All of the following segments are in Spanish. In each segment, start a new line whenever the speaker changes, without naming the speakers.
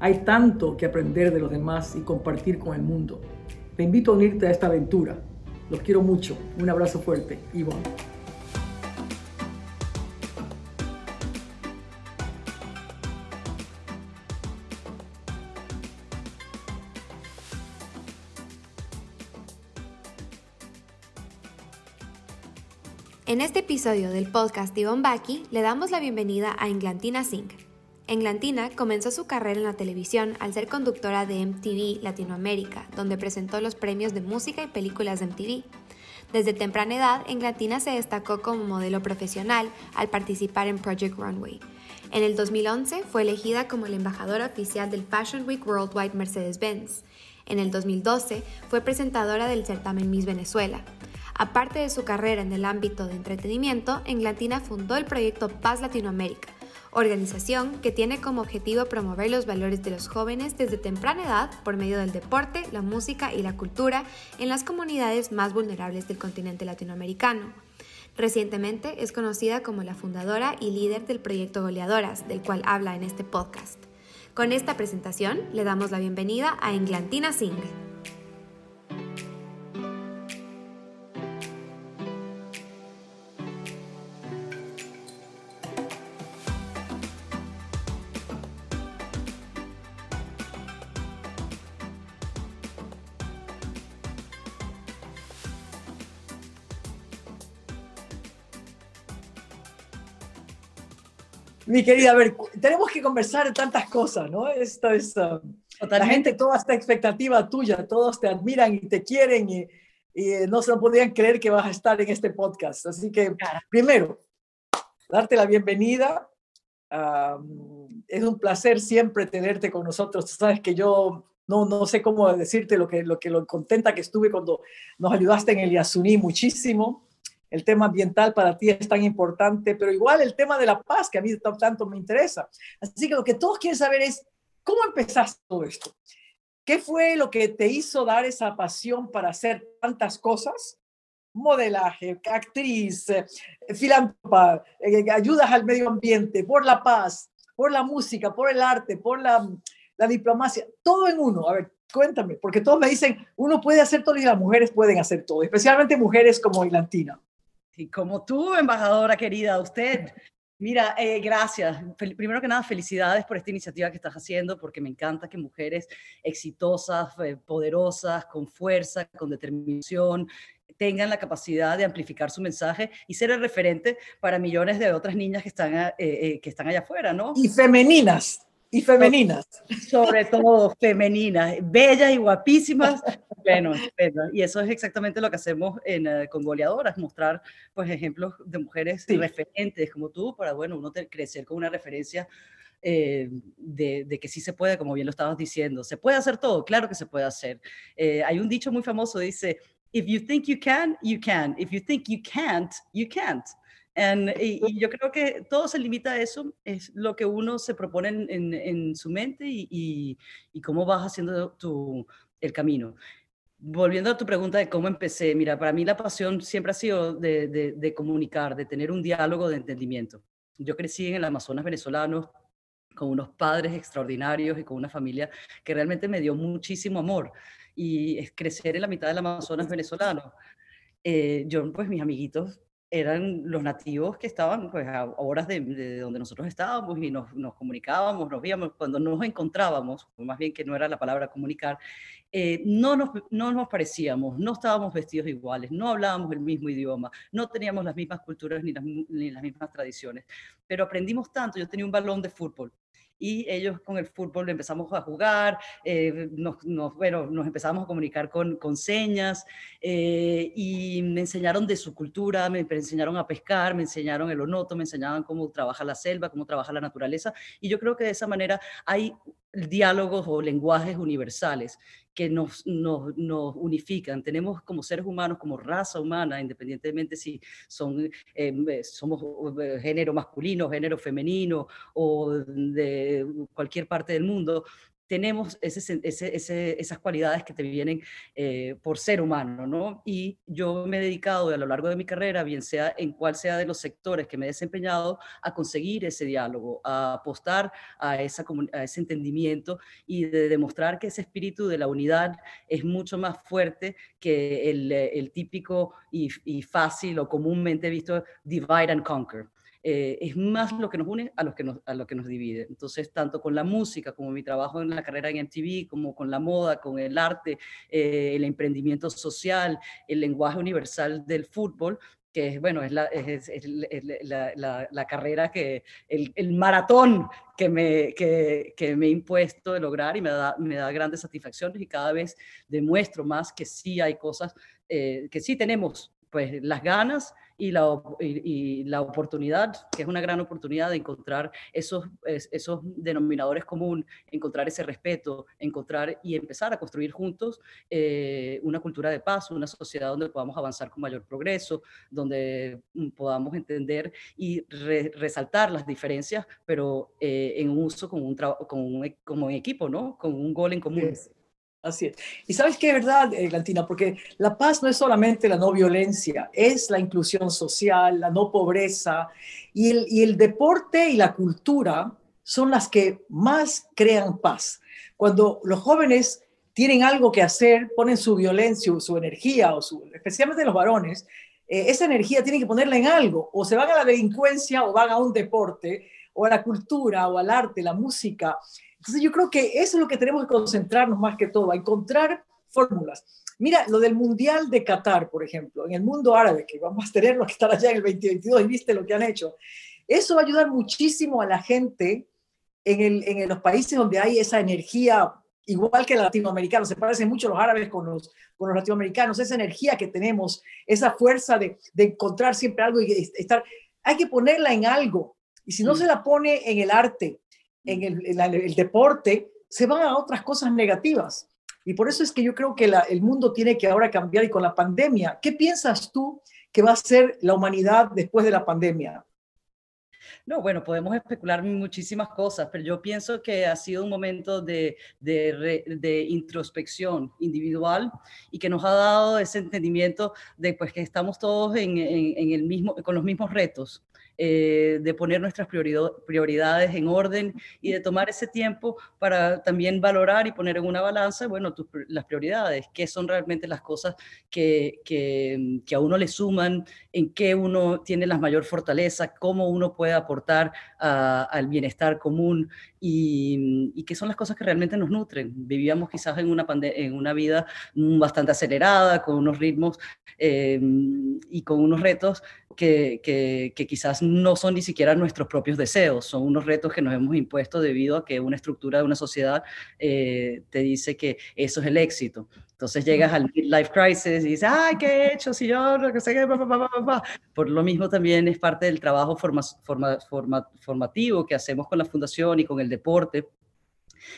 hay tanto que aprender de los demás y compartir con el mundo. Te invito a unirte a esta aventura. Los quiero mucho. Un abrazo fuerte. Ivonne.
En este episodio del podcast Ivonne Baki le damos la bienvenida a Inglantina Singh, Englantina comenzó su carrera en la televisión al ser conductora de MTV Latinoamérica, donde presentó los premios de música y películas de MTV. Desde temprana edad, Englantina se destacó como modelo profesional al participar en Project Runway. En el 2011 fue elegida como la embajadora oficial del Fashion Week Worldwide Mercedes-Benz. En el 2012 fue presentadora del certamen Miss Venezuela. Aparte de su carrera en el ámbito de entretenimiento, Englantina fundó el proyecto Paz Latinoamérica, organización que tiene como objetivo promover los valores de los jóvenes desde temprana edad por medio del deporte, la música y la cultura en las comunidades más vulnerables del continente latinoamericano. Recientemente es conocida como la fundadora y líder del proyecto Goleadoras, del cual habla en este podcast. Con esta presentación le damos la bienvenida a Englantina Singh.
Mi querida, a ver, tenemos que conversar tantas cosas, ¿no? Esto es, uh, la gente, toda esta expectativa tuya, todos te admiran y te quieren y, y no se lo podrían creer que vas a estar en este podcast. Así que, primero, darte la bienvenida. es un placer siempre tenerte con nosotros. Tú sabes que yo no, no sé cómo decirte lo que, lo que lo contenta que estuve cuando nos ayudaste en el Yasuní muchísimo el tema ambiental para ti es tan importante, pero igual el tema de la paz que a mí tanto me interesa. Así que lo que todos quieren saber es, ¿cómo empezaste todo esto? ¿Qué fue lo que te hizo dar esa pasión para hacer tantas cosas? Modelaje, actriz, eh, filántropa, eh, ayudas al medio ambiente, por la paz, por la música, por el arte, por la, la diplomacia, todo en uno. A ver, cuéntame, porque todos me dicen, uno puede hacer todo y las mujeres pueden hacer todo, especialmente mujeres como Ilantina.
Y como tú, embajadora querida, usted, mira, eh, gracias. primero que nada, felicidades por esta iniciativa que estás haciendo, porque me encanta que mujeres exitosas, eh, poderosas, con fuerza, con determinación, tengan la capacidad de amplificar su mensaje y ser el referente para millones de otras niñas que están, eh, que están allá afuera, ¿no?
Y femeninas, y femeninas.
Sobre todo femeninas, bellas y guapísimas. Bueno, y eso es exactamente lo que hacemos en, eh, con goleadoras, mostrar pues ejemplos de mujeres referentes como tú para, bueno, uno crecer con una referencia eh, de, que sí se puede, como bien lo estabas diciendo. ¿Se puede hacer todo? Claro que se puede hacer. Eh, hay un dicho muy famoso, dice, if you think you can, you can. If you think you can't, you can't y, yo creo que todo se limita a eso, es lo que uno se propone en, en, su mente y, y, cómo vas haciendo tu, el camino. Volviendo a tu pregunta de cómo empecé, mira, para mí la pasión siempre ha sido de, de, de comunicar, de tener un diálogo de entendimiento. Yo crecí en el Amazonas venezolano con unos padres extraordinarios y con una familia que realmente me dio muchísimo amor. Y es crecer en la mitad del Amazonas venezolano. Eh, yo, pues mis amiguitos eran los nativos que estaban pues, a horas de, donde nosotros estábamos y nos, nos, comunicábamos, nos veíamos, cuando nos encontrábamos, más bien que no era la palabra comunicar, eh, no, nos, no nos parecíamos, no estábamos vestidos iguales, no hablábamos el mismo idioma, no teníamos las mismas culturas ni las, ni las mismas tradiciones, pero aprendimos tanto, yo tenía un balón de fútbol y ellos con el fútbol empezamos a jugar, eh, nos, bueno, nos empezamos a comunicar con, con señas eh, y me enseñaron de su cultura, me enseñaron a pescar, me enseñaron el onoto, me enseñaban cómo trabaja la selva, cómo trabaja la naturaleza y yo creo que de esa manera hay diálogos o lenguajes universales que nos, nos, unifican. Tenemos como seres humanos, como raza humana, independientemente si son, eh, somos eh, género masculino, género femenino o de cualquier parte del mundo, tenemos esas cualidades que te vienen eh, por ser humano, ¿no? Y yo me he dedicado a lo largo de mi carrera, bien sea en cual sea de los sectores que me he desempeñado, a conseguir ese diálogo, a apostar a, ese entendimiento y de demostrar que ese espíritu de la unidad es mucho más fuerte que el, el típico y fácil o comúnmente visto divide and conquer. Eh, es más lo que nos une a lo que nos, a lo que nos divide. Entonces, tanto con la música como mi trabajo en la carrera en MTV, como con la moda, con el arte, eh, el emprendimiento social, el lenguaje universal del fútbol, que es, bueno, es la, es, la, la, carrera que, el, el, maratón que me, que, que, me he impuesto de lograr y me da, me da grandes satisfacciones y cada vez demuestro más que sí hay cosas, eh, que sí tenemos pues las ganas y la, y, la, oportunidad, que es una gran oportunidad de encontrar esos, esos denominadores comunes, encontrar ese respeto, encontrar y empezar a construir juntos eh, una cultura de paz, una sociedad donde podamos avanzar con mayor progreso, donde mm, podamos entender y resaltar las diferencias, pero eh, en uso con un, con un, como equipo, ¿no? Con un gol en común.
Así es. Y sabes qué, verdad, Glantina, eh, porque la paz no es solamente la no violencia, es la inclusión social, la no pobreza, y el, y el deporte y la cultura son las que más crean paz. Cuando los jóvenes tienen algo que hacer, ponen su violencia, su energía, o su, especialmente los varones, eh, esa energía tienen que ponerla en algo, o se van a la delincuencia, o van a un deporte, o a la cultura, o al arte, la música. Entonces yo creo que eso es lo que tenemos que concentrarnos más que todo, a encontrar fórmulas. Mira, lo del Mundial de Qatar, por ejemplo, en el mundo árabe, que vamos a tener que estar allá en el 2022 y viste lo que han hecho. Eso va a ayudar muchísimo a la gente en, el, en los países donde hay esa energía, igual que el latinoamericano, se parecen mucho los árabes con los, con los latinoamericanos, esa energía que tenemos, esa fuerza de, de encontrar siempre algo y estar, hay que ponerla en algo. Y si no mm. se la pone en el arte, en el, deporte, se van a otras cosas negativas. Y por eso es que yo creo que el mundo tiene que ahora cambiar y con la pandemia, ¿qué piensas tú que va a ser la humanidad después de la pandemia?
No, bueno, podemos especular muchísimas cosas, pero yo pienso que ha sido un momento de, de, introspección individual y que nos ha dado ese entendimiento de pues, que estamos todos en, en el mismo, con los mismos retos eh, de poner nuestras prioridades en orden y de tomar ese tiempo para también valorar y poner en una balanza, bueno, las prioridades, qué son realmente las cosas que, que, a uno le suman, en qué uno tiene la mayor fortaleza, cómo uno puede aportar al bienestar común y, y, qué son las cosas que realmente nos nutren. Vivíamos quizás en una, en una vida bastante acelerada, con unos ritmos eh, y con unos retos que, que, quizás no son ni siquiera nuestros propios deseos, son unos retos que nos hemos impuesto debido a que una estructura de una sociedad eh, te dice que eso es el éxito. Entonces llegas al life crisis y dices, ay, ¿qué he hecho? Si yo no sé Por lo mismo también es parte del trabajo forma, forma, formativo que hacemos con la fundación y con el deporte,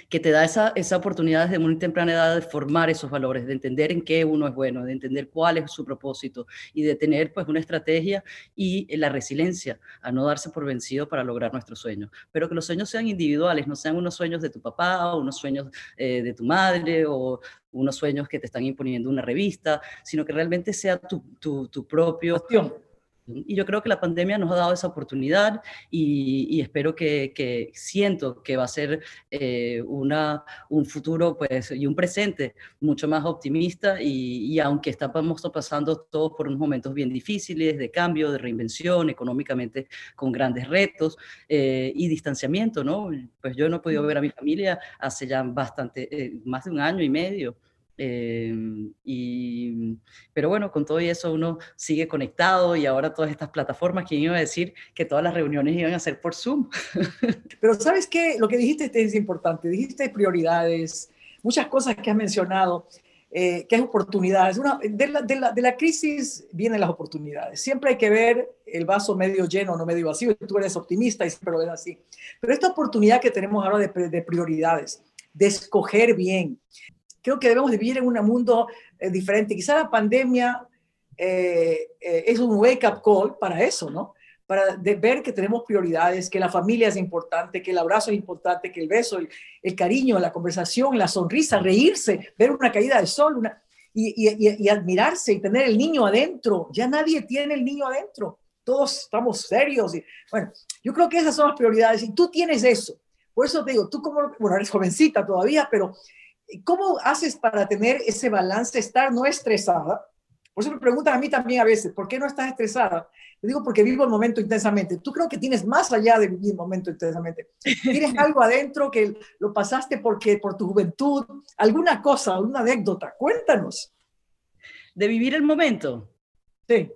que te da esa, esa oportunidad desde muy temprana edad de formar esos valores, de entender en qué uno es bueno, de entender cuál es su propósito y de tener pues una estrategia y la resiliencia a no darse por vencido para lograr nuestros sueños. Pero que los sueños sean individuales, no sean unos sueños de tu papá o unos sueños eh, de tu madre o unos sueños que te están imponiendo una revista, sino que realmente sea tu, tu propio... Y yo creo que la pandemia nos ha dado esa oportunidad y, espero que, siento que va a ser eh, una, un futuro pues, y un presente mucho más optimista y, aunque estamos pasando todos por unos momentos bien difíciles de cambio, de reinvención, económicamente con grandes retos eh, y distanciamiento, ¿no? Pues yo no he podido ver a mi familia hace ya bastante, eh, más de un año y medio. Em, y, pero bueno, con todo eso uno sigue conectado y ahora todas estas plataformas, ¿quién iba a decir que todas las reuniones iban a ser por Zoom?
Pero sabes qué, lo que dijiste es importante, dijiste prioridades, muchas cosas que has mencionado, eh, que es oportunidades. Una, de, la, de, la, de, la, crisis vienen las oportunidades. Siempre hay que ver el vaso medio lleno, no medio vacío. Tú eres optimista y siempre lo ves así. Pero esta oportunidad que tenemos ahora de, de prioridades, de escoger bien. Creo que debemos vivir en un mundo eh, diferente. Quizá la pandemia eh, eh, es un wake-up call para eso, ¿no? Para ver que tenemos prioridades, que la familia es importante, que el abrazo es importante, que el beso, el, cariño, la conversación, la sonrisa, reírse, ver una caída de sol una, y, y admirarse y tener el niño adentro. Ya nadie tiene el niño adentro todos estamos serios. Y, bueno, yo creo que esas son las prioridades y tú tienes eso. Por eso te digo, tú como, bueno, eres jovencita todavía, pero ¿cómo haces para tener ese balance, estar no estresada? Por eso me preguntan a mí también a veces, ¿por qué no estás estresada? Le digo, porque vivo el momento intensamente. Tú creo que tienes más allá de vivir el momento intensamente. Tienes algo adentro que lo pasaste porque por tu juventud, alguna cosa, alguna anécdota. Cuéntanos.
De vivir el momento.
Sí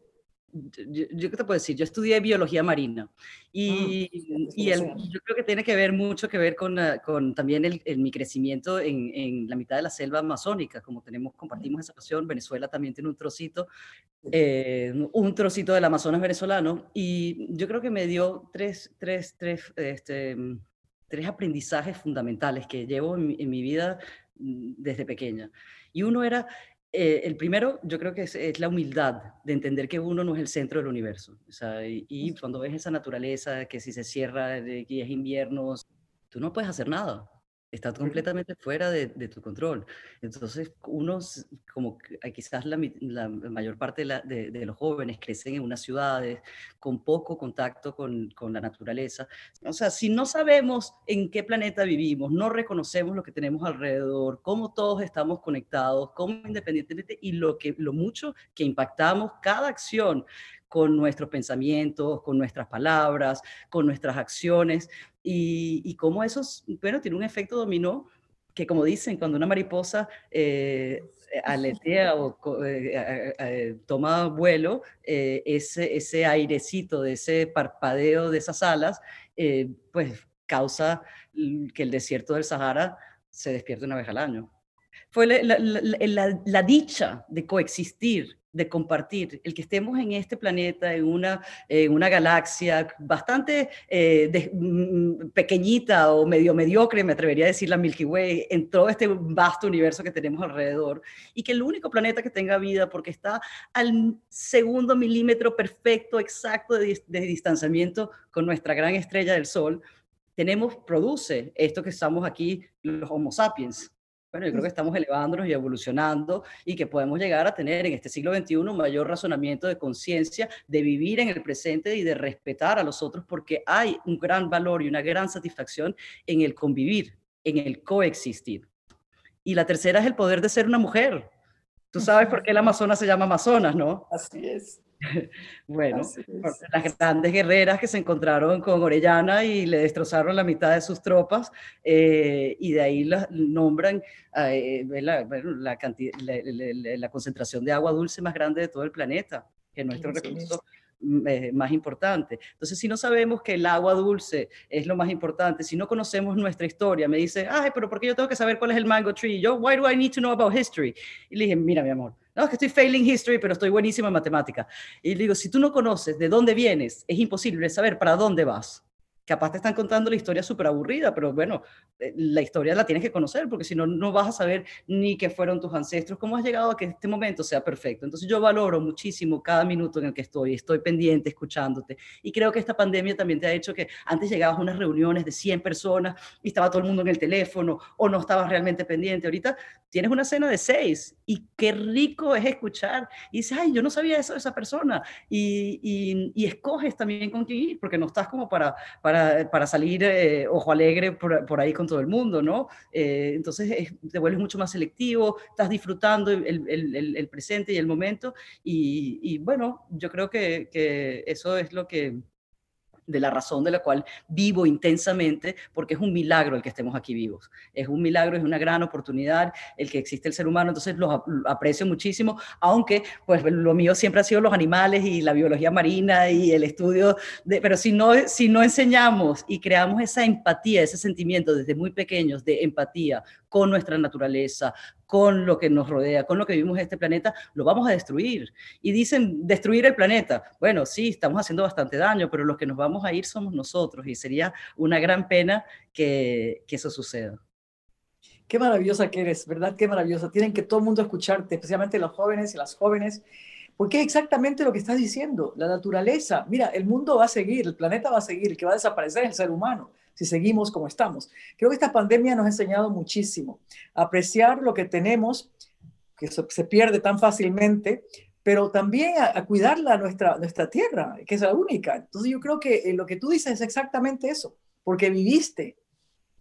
yo, qué te puedo decir, yo estudié biología marina y, ah, y yo creo que tiene que ver mucho que ver con, ah, con también el, mi crecimiento en, en, la mitad de la selva amazónica, como tenemos, compartimos esa pasión, Venezuela también tiene un trocito, eh, un trocito del Amazonas venezolano y yo creo que me dio tres, tres, tres, este, tres aprendizajes fundamentales que llevo en en mi vida mm, desde pequeña. Y uno era eh, el primero, yo creo que es, la humildad de entender que uno no es el centro del universo. y, cuando ves esa naturaleza, que si se cierra, y es invierno, tú no puedes hacer nada está completamente fuera de, tu control. Entonces, unos, como quizás la, mayor parte de, los jóvenes crecen en unas ciudades con poco contacto con, la naturaleza. O sea, si no sabemos en qué planeta vivimos, no reconocemos lo que tenemos alrededor, cómo todos estamos conectados, cómo independientemente y lo, que, lo mucho que impactamos cada acción con nuestros pensamientos, con nuestras palabras, con nuestras acciones, y, cómo eso, bueno, tiene un efecto dominó que como dicen, cuando una mariposa eh, aletea o eh, eh, toma vuelo, ese, ese airecito de ese parpadeo de esas alas, pues causa que el desierto del Sahara se despierte una vez al año. Fue la dicha de coexistir de compartir, el que estemos en este planeta, en una, una galaxia bastante eh, mm, pequeñita o medio mediocre, me atrevería a decir la Milky Way, en todo este vasto universo que tenemos alrededor, y que el único planeta que tenga vida, porque está al segundo milímetro perfecto, exacto de, de distanciamiento con nuestra gran estrella del Sol, tenemos, produce esto que estamos aquí, los Homo sapiens, bueno, yo creo que estamos elevándonos y evolucionando y que podemos llegar a tener en este siglo XXI un mayor razonamiento de conciencia, de vivir en el presente y de respetar a los otros porque hay un gran valor y una gran satisfacción en el convivir, en el coexistir. Y la tercera es el poder de ser una mujer. Tú sabes por qué el Amazonas se llama Amazonas, ¿no?
Así es.
Bueno, las grandes guerreras que se encontraron con Orellana y le destrozaron la mitad de sus tropas eh, y de ahí la nombran eh, la, la, la, concentración de agua dulce más grande de todo el planeta, que nuestro recurso eh, más importante. Entonces, si no sabemos que el agua dulce es lo más importante, si no conocemos nuestra historia, me dice, ay, pero ¿por qué yo tengo que saber cuál es el mango tree? Yo, why do I need to know about history? Y le dije, mira, mi amor, no, es que estoy failing history, pero estoy buenísima en matemática. Y le digo, si tú no conoces de dónde vienes, es imposible saber para dónde vas capaz te están contando la historia súper aburrida, pero bueno, eh, la historia la tienes que conocer, porque si no, no vas a saber ni qué fueron tus ancestros, cómo has llegado a que este momento sea perfecto. Entonces yo valoro muchísimo cada minuto en el que estoy, estoy pendiente, escuchándote. Y creo que esta pandemia también te ha hecho que antes llegabas a unas reuniones de 100 personas y estaba todo el mundo en el teléfono o no estabas realmente pendiente. Ahorita tienes una cena de 6 y qué rico es escuchar. Y dices, ay, yo no sabía eso de esa persona. Y, y, escoges también con quién ir, porque no estás como para, para para, salir eh, ojo alegre por, ahí con todo el mundo, ¿no? Eh, entonces te vuelves mucho más selectivo, estás disfrutando el, presente y el momento y, bueno, yo creo que eso es lo que de la razón de la cual vivo intensamente, porque es un milagro el que estemos aquí vivos. Es un milagro, es una gran oportunidad el que existe el ser humano, entonces lo aprecio muchísimo, aunque pues lo mío siempre ha sido los animales y la biología marina y el estudio, pero si no, si no enseñamos y creamos esa empatía, ese sentimiento desde muy pequeños de empatía con nuestra naturaleza, con lo que nos rodea, con lo que vivimos en este planeta, lo vamos a destruir. Y dicen, destruir el planeta. Bueno, sí, estamos haciendo bastante daño, pero los que nos vamos a ir somos nosotros y sería una gran pena que, que eso suceda.
Qué maravillosa que eres, ¿verdad? Qué maravillosa. Tienen que todo el mundo escucharte, especialmente los jóvenes y las jóvenes, porque es exactamente lo que estás diciendo. La naturaleza, mira, el mundo va a seguir, el planeta va a seguir, el que va a desaparecer es el ser humano si seguimos como estamos. Creo que esta pandemia nos ha enseñado muchísimo a apreciar lo que tenemos, que se pierde tan fácilmente, pero también a, cuidarla nuestra, nuestra tierra, que es la única. Entonces yo creo que eh, lo que tú dices es exactamente eso, porque viviste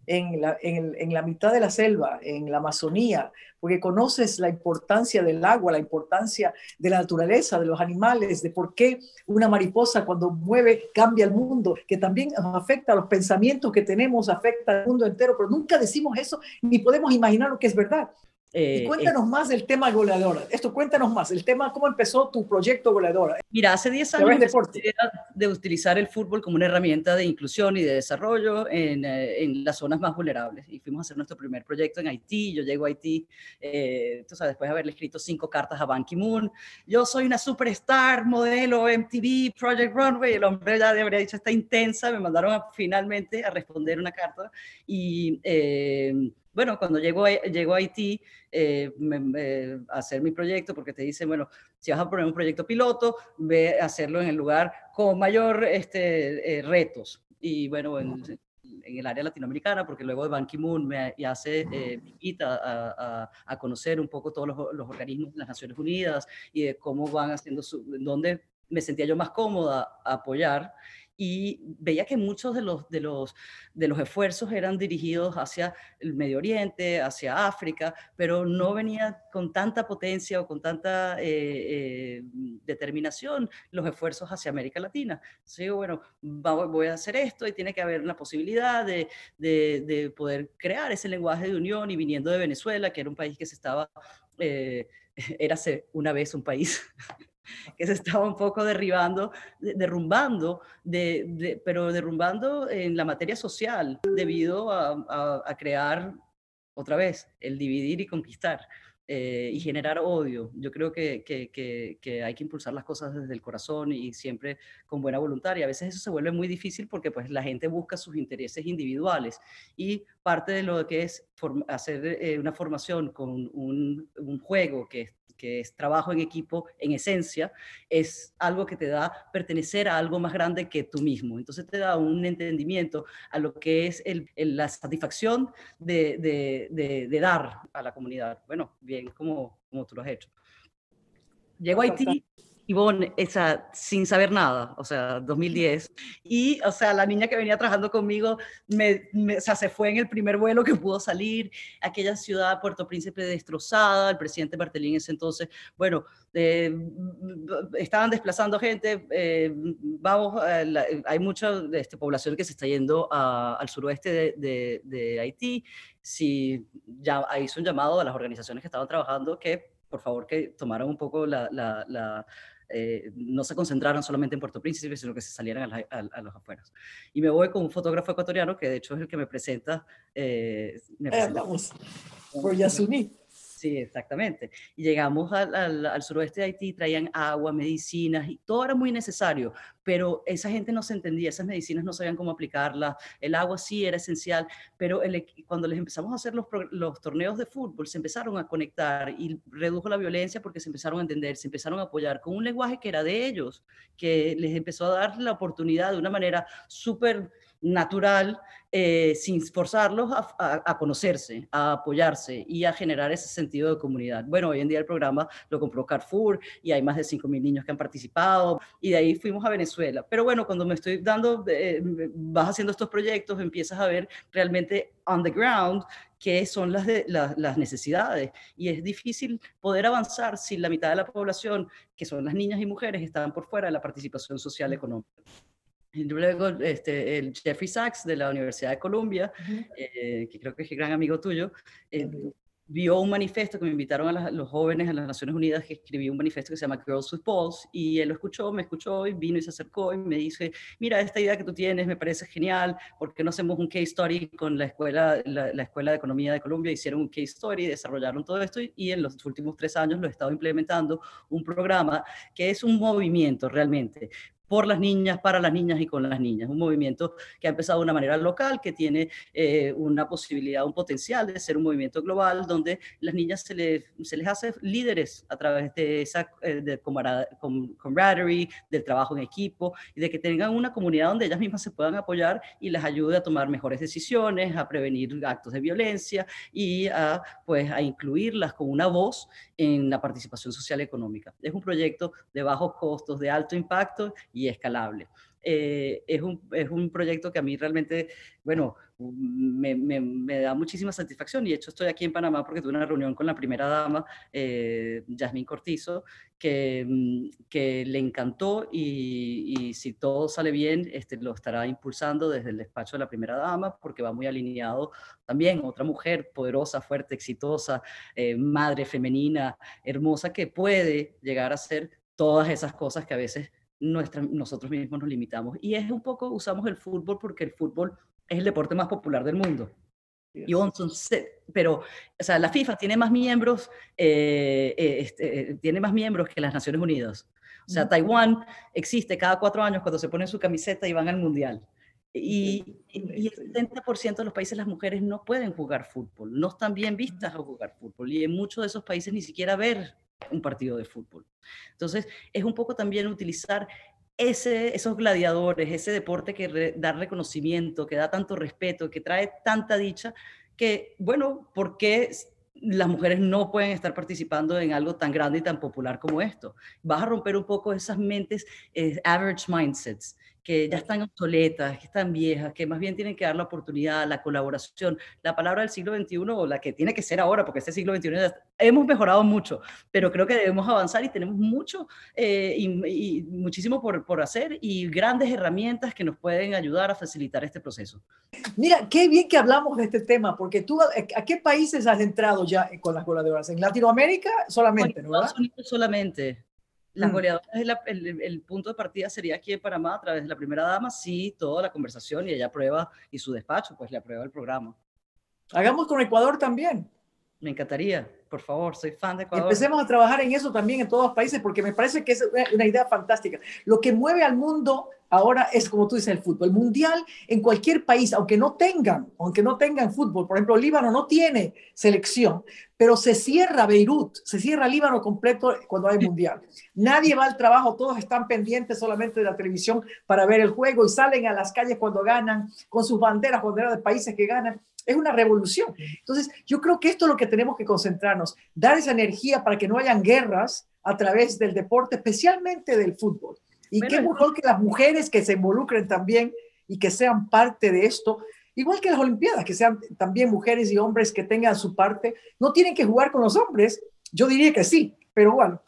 en la, en, la mitad de la selva, en la Amazonía, porque conoces la importancia del agua, la importancia de la naturaleza, de los animales, de por qué una mariposa cuando mueve cambia el mundo, que también afecta a los pensamientos que tenemos, afecta al mundo entero, pero nunca decimos eso ni podemos imaginar lo que es verdad. Eh, cuéntanos más del tema goleadora. Esto, cuéntanos más, el tema, cómo empezó tu proyecto goleadora.
Mira, hace 10 años de, de utilizar el fútbol como una herramienta de inclusión y de desarrollo en, eh, en, las zonas más vulnerables. Y fuimos a hacer nuestro primer proyecto en Haití. Yo llego a Haití, eh, tú sabes, después de haberle escrito cinco cartas a Ban Ki-moon. Yo soy una superstar, modelo, MTV, Project Runway. El hombre ya habría dicho, está intensa. Me mandaron finalmente a responder una carta. Y bueno, cuando llego a, llego a Haití eh, a hacer mi proyecto, porque te dicen, bueno, si vas a poner un proyecto piloto, ve a hacerlo en el lugar con mayor este, eh, retos. Y bueno, en, el área latinoamericana, porque luego de Ban Ki-moon me hace, eh, me invita a, a, conocer un poco todos los, los, organismos de las Naciones Unidas y de cómo van haciendo, su, dónde me sentía yo más cómoda a apoyar y veía que muchos de los, de, los, de los esfuerzos eran dirigidos hacia el Medio Oriente, hacia África, pero no venía con tanta potencia o con tanta eh, eh, determinación los esfuerzos hacia América Latina. Entonces digo, bueno, voy a hacer esto y tiene que haber una posibilidad de, de, de, poder crear ese lenguaje de unión y viniendo de Venezuela, que era un país que se estaba... Eh, era una vez un país que se estaba un poco derribando, derrumbando, de, pero derrumbando en la materia social debido a, crear otra vez el dividir y conquistar. Eh, y generar odio. Yo creo que, que, hay que impulsar las cosas desde el corazón y siempre con buena voluntad. Y a veces eso se vuelve muy difícil porque pues la gente busca sus intereses individuales y parte de lo que es hacer eh, una formación con un, un juego que que es trabajo en equipo en esencia, es algo que te da pertenecer a algo más grande que tú mismo. Entonces te da un entendimiento a lo que es el, la satisfacción de, de, dar a la comunidad. Bueno, bien, como, como tú lo has hecho. Llego a Haití Ivonne, esa, sin saber nada, o sea, 2010. Y, o sea, la niña que venía trabajando conmigo, me, o sea, se fue en el primer vuelo que pudo salir, aquella ciudad, Puerto Príncipe, destrozada, el presidente Martelín ese entonces, bueno, eh, estaban desplazando gente, eh, vamos, hay mucha este, población que se está yendo al suroeste de, de, Haití, si ya hizo un llamado a las organizaciones que estaban trabajando que por favor que tomaran un poco la, la eh, no se concentraron solamente en Puerto Príncipe, sino que se salieran a, los afueras. Y me voy con un fotógrafo ecuatoriano que de hecho es el que me presenta. Eh, me
presenta por Yasuni.
Sí, exactamente. Y llegamos al, suroeste de Haití, traían agua, medicinas, y todo era muy necesario, pero esa gente no se entendía, esas medicinas no sabían cómo aplicarlas, el agua sí era esencial, pero cuando les empezamos a hacer los, los torneos de fútbol, se empezaron a conectar y redujo la violencia porque se empezaron a entender, se empezaron a apoyar con un lenguaje que era de ellos, que les empezó a dar la oportunidad de una manera súper natural, eh, sin forzarlos a, conocerse, a apoyarse y a generar ese sentido de comunidad. Bueno, hoy en día el programa lo compró Carrefour y hay más de 5.000 niños que han participado y de ahí fuimos a Venezuela. Pero bueno, cuando me estoy dando, eh, vas haciendo estos proyectos, empiezas a ver realmente on the ground qué son las, de, las necesidades. Y es difícil poder avanzar si la mitad de la población, que son las niñas y mujeres, están por fuera de la participación social económica. Luego, este, el Jeffrey Sachs de la Universidad de Columbia, eh, que creo que es el gran amigo tuyo, eh, vio un manifiesto que me invitaron a los jóvenes a las Naciones Unidas, que escribí un manifiesto que se llama Girls with Balls, y él lo escuchó, me escuchó y vino y se acercó y me dice, mira, esta idea que tú tienes me parece genial, ¿por qué no hacemos un case story con la Escuela, la, Escuela de Economía de Colombia? Hicieron un case story, desarrollaron todo esto y, en los últimos tres años lo he estado implementando, un programa que es un movimiento realmente, por las niñas, para las niñas y con las niñas. Un movimiento que ha empezado de una manera local, que tiene eh, una posibilidad, un potencial de ser un movimiento global, donde las niñas se les, se les hace líderes a través de esa eh, de camaraderie, del trabajo en equipo y de que tengan una comunidad donde ellas mismas se puedan apoyar y les ayude a tomar mejores decisiones, a prevenir actos de violencia y a, pues, a incluirlas con una voz en la participación social económica. Es un proyecto de bajos costos, de alto impacto y escalable. Eh, es, un, es, un, proyecto que a mí realmente, bueno, me, me, da muchísima satisfacción y de hecho estoy aquí en Panamá porque tuve una reunión con la primera dama, eh, Cortizo, que, mm, que le encantó y, y, si todo sale bien, este, lo estará impulsando desde el despacho de la primera dama porque va muy alineado también, otra mujer poderosa, fuerte, exitosa, eh, madre femenina, hermosa, que puede llegar a ser todas esas cosas que a veces nosotros mismos nos limitamos. Y es un poco, usamos el fútbol porque el fútbol es el deporte más popular del mundo. Y pero, o sea, la FIFA tiene más miembros, eh, eh, este, eh, tiene más miembros que las Naciones Unidas. O sea, Taiwán existe cada cuatro años cuando se ponen su camiseta y van al mundial. Y, y, el 70% de los países las mujeres no pueden jugar fútbol, no están bien vistas a jugar fútbol. Y en muchos de esos países ni siquiera ver un partido de fútbol. Entonces, es un poco también utilizar ese, esos gladiadores, ese deporte que da reconocimiento, que da tanto respeto, que trae tanta dicha, que, bueno, ¿por qué las mujeres no pueden estar participando en algo tan grande y tan popular como esto? Vas a romper un poco esas mentes, eh, average mindsets, que ya están obsoletas, que están viejas, que más bien tienen que dar la oportunidad, la colaboración. La palabra del siglo XXI, o la que tiene que ser ahora, porque este siglo XXI hemos mejorado mucho, pero creo que debemos avanzar y tenemos mucho eh, y, muchísimo por, por hacer y grandes herramientas que nos pueden ayudar a facilitar este proceso.
Mira, qué bien que hablamos de este tema, porque tú, ¿a qué países has entrado ya con las colaboraciones? ¿En Latinoamérica solamente,
no? Estados Unidos solamente. Las mm. goleadoras, el, el, punto de partida sería aquí en Panamá a través de la primera dama, sí, toda la conversación y ella aprueba y su despacho, pues le aprueba el programa.
Hagamos con Ecuador también.
Me encantaría, por favor, soy fan de Ecuador.
Empecemos a trabajar en eso también en todos los países porque me parece que es una idea fantástica. Lo que mueve al mundo ahora es como tú dices el fútbol mundial en cualquier país, aunque no tengan, aunque no tengan fútbol. Por ejemplo, Líbano no tiene selección, pero se cierra Beirut, se cierra Líbano completo cuando hay mundial. Nadie va al trabajo, todos están pendientes solamente de la televisión para ver el juego y salen a las calles cuando ganan con sus banderas, banderas de países que ganan es una revolución. Entonces, yo creo que esto es lo que tenemos que concentrarnos, dar esa energía para que no hayan guerras a través del deporte, especialmente del fútbol. Y qué mejor que las mujeres que se involucren también y que sean parte de esto, igual que las Olimpiadas, que sean también mujeres y hombres que tengan su parte. No tienen que jugar con los hombres, yo diría que sí, pero bueno,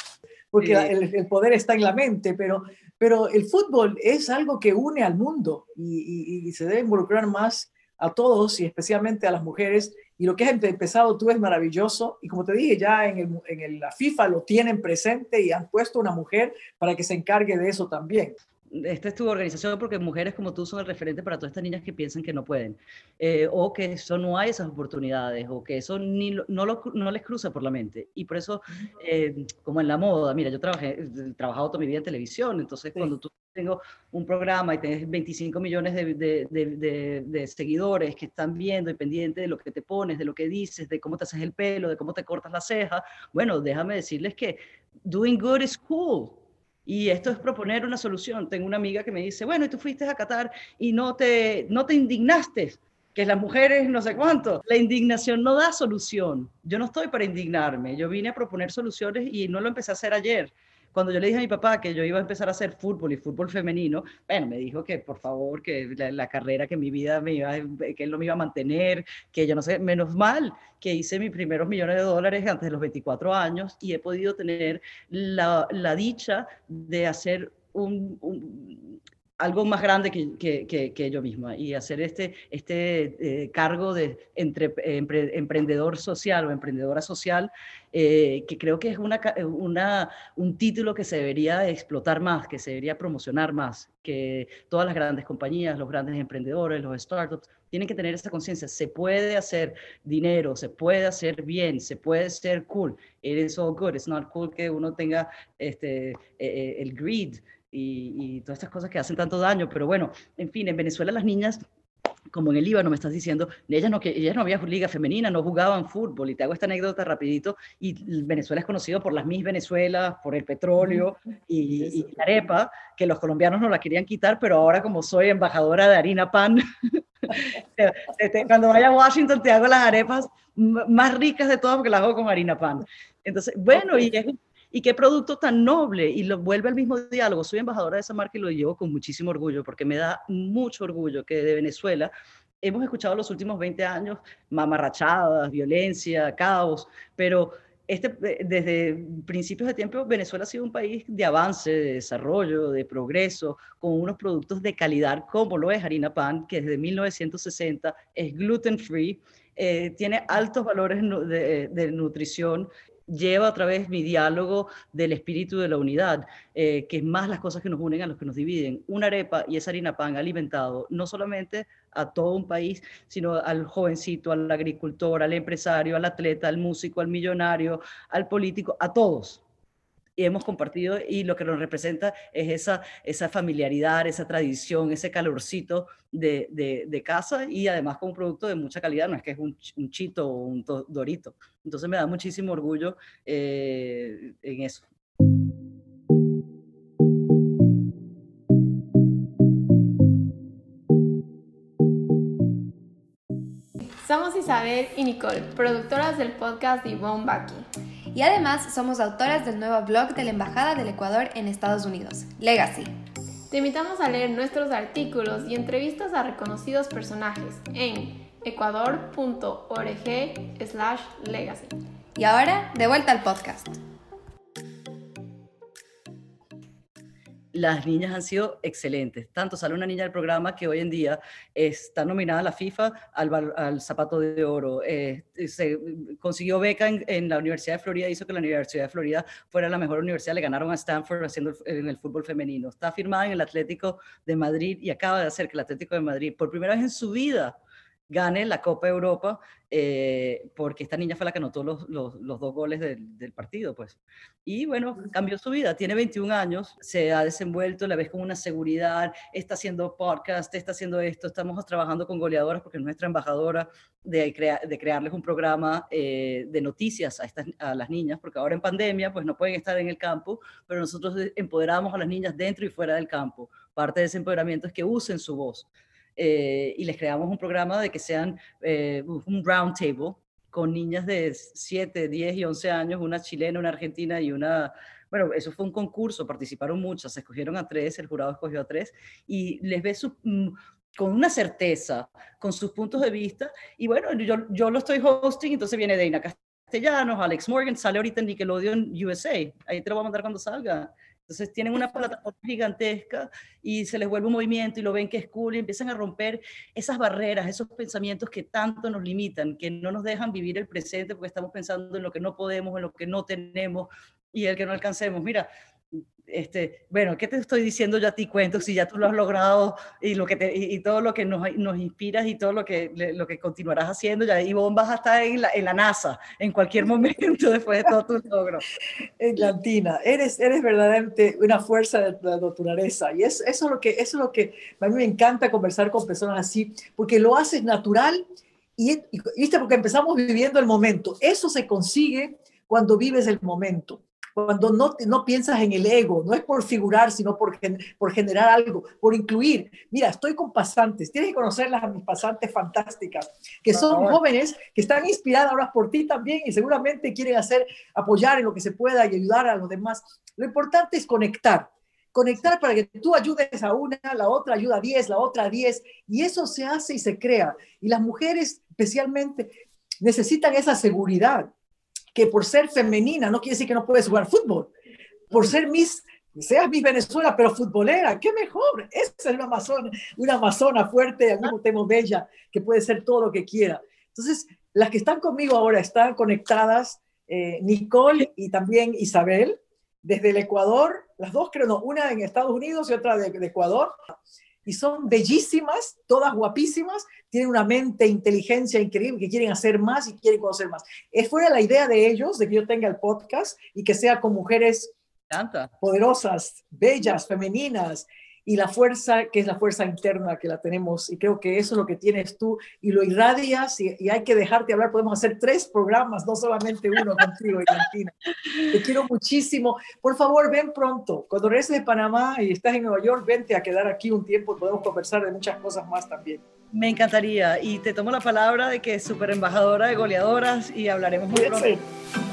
porque el, poder está en la mente, pero, pero el fútbol es algo que une al mundo y, y se debe involucrar más a todos y especialmente a las mujeres. Y lo que has empezado tú es maravilloso. Y como te dije, ya en, el, la FIFA lo tienen presente y han puesto una mujer para que se encargue de eso también
esta es tu organización porque mujeres como tú son el referente para todas estas niñas que piensan que no pueden, eh, o que eso no hay esas oportunidades, o que eso ni no, lo, no les cruza por la mente. Y por eso, eh, como en la moda, mira, yo trabajé, he trabajado toda mi vida en televisión, entonces cuando tú tengo un programa y tienes 25 millones de, de, de, seguidores que están viendo y de lo que te pones, de lo que dices, de cómo te haces el pelo, de cómo te cortas la ceja, bueno, déjame decirles que doing good is cool. Y esto es proponer una solución. Tengo una amiga que me dice, bueno, y tú fuiste a Qatar y no te, no te indignaste, que las mujeres no sé cuánto. La indignación no da solución. Yo no estoy para indignarme. Yo vine a proponer soluciones y no lo empecé a hacer ayer. Cuando yo le dije a mi papá que yo iba a empezar a hacer fútbol y fútbol femenino, bueno, me dijo que por favor, que la, carrera, que mi vida me iba, que él no me iba a mantener, que yo no sé, menos mal que hice mis primeros millones de dólares antes de los 24 años y he podido tener la, la dicha de hacer un, algo más grande que, que, que, yo misma y hacer este, este eh, cargo de entre, emprendedor social o emprendedora social, eh, que creo que es una, una, un título que se debería explotar más, que se debería promocionar más, que todas las grandes compañías, los grandes emprendedores, los startups, tienen que tener esa conciencia. Se puede hacer dinero, se puede hacer bien, se puede ser cool. It is all good. It's not cool que uno tenga este, eh, el greed y, y todas estas cosas que hacen tanto daño. Pero bueno, en fin, en Venezuela las niñas como en el Líbano me estás diciendo, ellas no, que ellas no había liga femenina, no jugaban fútbol, y te hago esta anécdota rapidito, y Venezuela es conocido por las Miss Venezuela, por el petróleo y, la arepa, que los colombianos no la querían quitar, pero ahora como soy embajadora de harina pan, cuando vaya a Washington te hago las arepas más ricas de todas porque las hago con harina pan. Entonces, bueno, y es y qué producto tan noble. Y lo vuelve al mismo diálogo. Soy embajadora de esa marca y lo llevo con muchísimo orgullo, porque me da mucho orgullo que de Venezuela hemos escuchado los últimos 20 años mamarrachadas, violencia, caos, pero este, desde principios de tiempo Venezuela ha sido un país de avance, de desarrollo, de progreso, con unos productos de calidad como lo es Harina Pan, que desde 1960 es gluten free, eh, tiene altos valores de, de, nutrición lleva a través mi diálogo del espíritu de la unidad, eh, que es más las cosas que nos unen a los que nos dividen. Una arepa y esa harina pan alimentado no solamente a todo un país, sino al jovencito, al agricultor, al empresario, al atleta, al músico, al millonario, al político, a todos y hemos compartido y lo que nos representa es esa, esa familiaridad, esa tradición, ese calorcito de, de, casa y además con un producto de mucha calidad, no es que es un, un chito o un dorito. Entonces me da muchísimo orgullo eh, en eso.
Somos Isabel y Nicole, productoras del podcast de Yvonne Baki y además somos autoras del nuevo blog de la Embajada del Ecuador en Estados Unidos, Legacy. Te invitamos a leer nuestros artículos y entrevistas a reconocidos personajes en ecuador.org/legacy. Y ahora, de vuelta al podcast.
Las niñas han sido excelentes. Tanto sale una niña del programa que hoy en día está nominada a la FIFA al, zapato de oro. Eh, se consiguió beca en, la Universidad de Florida, hizo que la Universidad de Florida fuera la mejor universidad. Le ganaron a Stanford haciendo en el fútbol femenino. Está firmada en el Atlético de Madrid y acaba de hacer que el Atlético de Madrid, por primera vez en su vida, gane la Copa Europa, eh, porque esta niña fue la que anotó los, los, dos goles del, partido, pues. Y bueno, cambió su vida, tiene 21 años, se ha desenvuelto, la ves con una seguridad, está haciendo podcast, está haciendo esto, estamos trabajando con goleadoras porque es nuestra embajadora de, de crearles un programa eh, de noticias a, estas, a las niñas, porque ahora en pandemia pues no pueden estar en el campo, pero nosotros empoderamos a las niñas dentro y fuera del campo. Parte de ese empoderamiento es que usen su voz. Eh, y les creamos un programa de que sean eh, un round table con niñas de 7, 10 y 11 años, una chilena, una argentina y una... Bueno, eso fue un concurso, participaron muchas, se escogieron a tres, el jurado escogió a tres, y les ve su, mm, con una certeza, con sus puntos de vista, y bueno, yo, yo lo estoy hosting, entonces viene Deina Castellanos, Alex Morgan, sale ahorita en Nickelodeon USA, ahí te lo voy a mandar cuando salga, entonces tienen una plataforma gigantesca y se les vuelve un movimiento y lo ven que es cool y empiezan a romper esas barreras, esos pensamientos que tanto nos limitan, que no nos dejan vivir el presente porque estamos pensando en lo que no podemos, en lo que no tenemos y el que no alcancemos. Mira, este, bueno, ¿qué te estoy diciendo yo a ti cuento si ya tú lo has logrado y, lo que te, y, todo lo que nos, nos, inspiras y todo lo que, lo que continuarás haciendo? Ya, y vos vas a estar en la, NASA en cualquier momento después de todo tu logro.
Encantina, eres, eres verdaderamente una fuerza de la naturaleza y es, eso, es lo que, eso es lo que a mí me encanta conversar con personas así, porque lo haces natural y, y porque empezamos viviendo el momento. Eso se consigue cuando vives el momento cuando no, no piensas en el ego, no es por figurar, sino por, por generar algo, por incluir. Mira, estoy con pasantes, tienes que conocerlas a mis pasantes fantásticas, que son jóvenes que están inspiradas ahora por ti también y seguramente quieren hacer, apoyar en lo que se pueda y ayudar a los demás. Lo importante es conectar, conectar para que tú ayudes a una, la otra ayuda a diez, la otra a diez, y eso se hace y se crea. Y las mujeres especialmente necesitan esa seguridad que por ser femenina no quiere decir que no puedes jugar fútbol. Por ser Miss, seas Miss Venezuela, pero futbolera, qué mejor. Esa es una amazona, una amazona fuerte, al mismo tiempo bella, que puede ser todo lo que quiera. Entonces, las que están conmigo ahora están conectadas, eh, Nicole y también Isabel, desde el Ecuador, las dos creo, no, una en Estados Unidos y otra de, de Ecuador y son bellísimas, todas guapísimas, tienen una mente, inteligencia increíble, que quieren hacer más y quieren conocer más. Es fuera la idea de ellos, de que yo tenga el podcast y que sea con mujeres poderosas, bellas, femeninas, y la fuerza, que es la fuerza interna que la tenemos, y creo que eso es lo que tienes tú, y lo irradias, y, hay que dejarte hablar, podemos hacer tres programas, no solamente uno contigo, Valentina. Te quiero muchísimo. Por favor, ven pronto. Cuando regreses de Panamá y estás en Nueva York, vente a quedar aquí un tiempo, podemos conversar de muchas cosas más también.
Me encantaría, y te tomo la palabra de que es súper embajadora de goleadoras, y hablaremos muy pronto.